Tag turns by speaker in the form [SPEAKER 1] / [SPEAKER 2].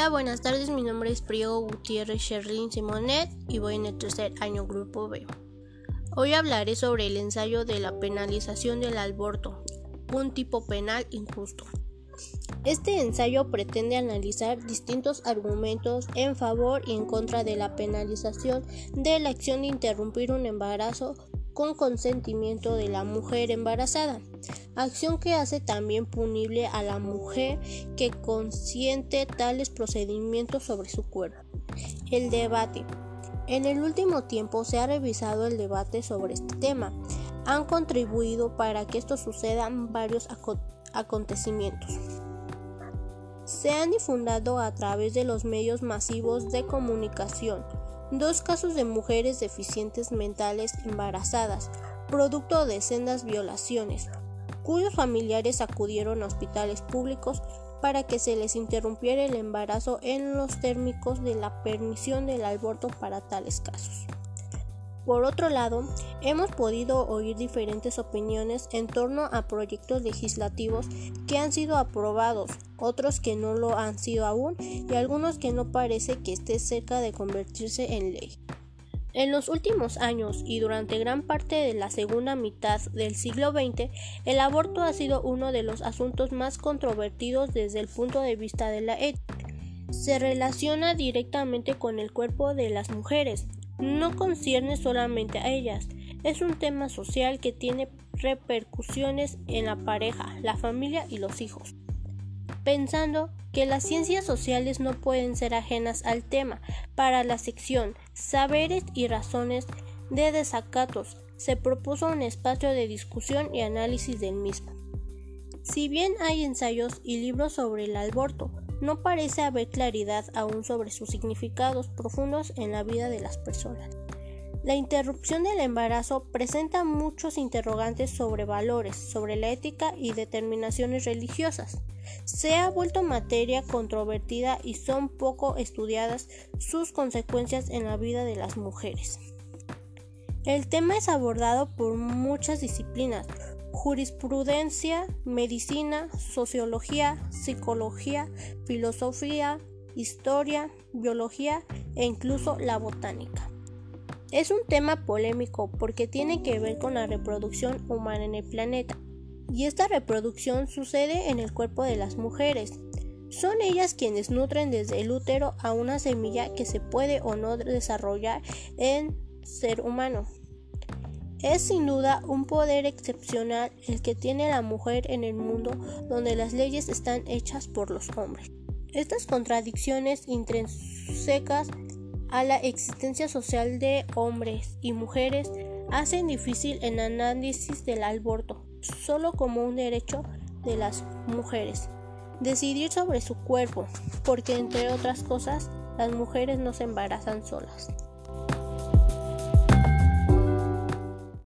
[SPEAKER 1] Hola, buenas tardes. Mi nombre es Priego Gutiérrez Sherlyn Simonet y voy en el tercer año Grupo B. Hoy hablaré sobre el ensayo de la penalización del aborto, un tipo penal injusto. Este ensayo pretende analizar distintos argumentos en favor y en contra de la penalización de la acción de interrumpir un embarazo con consentimiento de la mujer embarazada, acción que hace también punible a la mujer que consiente tales procedimientos sobre su cuerpo. El debate. En el último tiempo se ha revisado el debate sobre este tema. Han contribuido para que esto sucedan varios acontecimientos. Se han difundado a través de los medios masivos de comunicación dos casos de mujeres deficientes mentales embarazadas, producto de sendas violaciones, cuyos familiares acudieron a hospitales públicos para que se les interrumpiera el embarazo en los térmicos de la permisión del aborto para tales casos. Por otro lado, hemos podido oír diferentes opiniones en torno a proyectos legislativos que han sido aprobados, otros que no lo han sido aún y algunos que no parece que esté cerca de convertirse en ley. En los últimos años y durante gran parte de la segunda mitad del siglo XX, el aborto ha sido uno de los asuntos más controvertidos desde el punto de vista de la ética. Se relaciona directamente con el cuerpo de las mujeres, no concierne solamente a ellas, es un tema social que tiene repercusiones en la pareja, la familia y los hijos. Pensando que las ciencias sociales no pueden ser ajenas al tema, para la sección Saberes y Razones de Desacatos se propuso un espacio de discusión y análisis del mismo. Si bien hay ensayos y libros sobre el aborto, no parece haber claridad aún sobre sus significados profundos en la vida de las personas. La interrupción del embarazo presenta muchos interrogantes sobre valores, sobre la ética y determinaciones religiosas. Se ha vuelto materia controvertida y son poco estudiadas sus consecuencias en la vida de las mujeres. El tema es abordado por muchas disciplinas, jurisprudencia, medicina, sociología, psicología, filosofía, historia, biología e incluso la botánica. Es un tema polémico porque tiene que ver con la reproducción humana en el planeta. Y esta reproducción sucede en el cuerpo de las mujeres. Son ellas quienes nutren desde el útero a una semilla que se puede o no desarrollar en ser humano. Es sin duda un poder excepcional el que tiene la mujer en el mundo donde las leyes están hechas por los hombres. Estas contradicciones intrínsecas a la existencia social de hombres y mujeres hacen difícil el análisis del aborto solo como un derecho de las mujeres. Decidir sobre su cuerpo, porque entre otras cosas las mujeres no se embarazan solas.